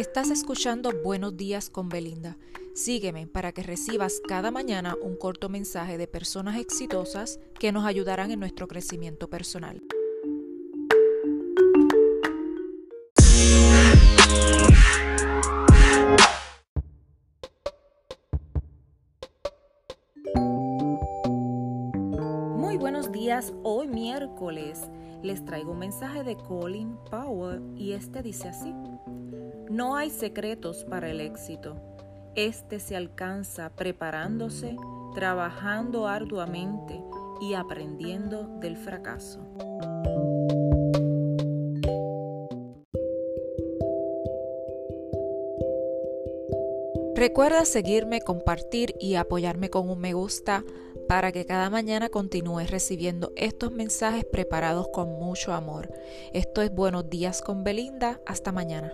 Estás escuchando Buenos días con Belinda. Sígueme para que recibas cada mañana un corto mensaje de personas exitosas que nos ayudarán en nuestro crecimiento personal. Muy buenos días, hoy miércoles les traigo un mensaje de Colin Powell y este dice así. No hay secretos para el éxito. Este se alcanza preparándose, trabajando arduamente y aprendiendo del fracaso. Recuerda seguirme, compartir y apoyarme con un me gusta para que cada mañana continúes recibiendo estos mensajes preparados con mucho amor. Esto es Buenos días con Belinda. Hasta mañana.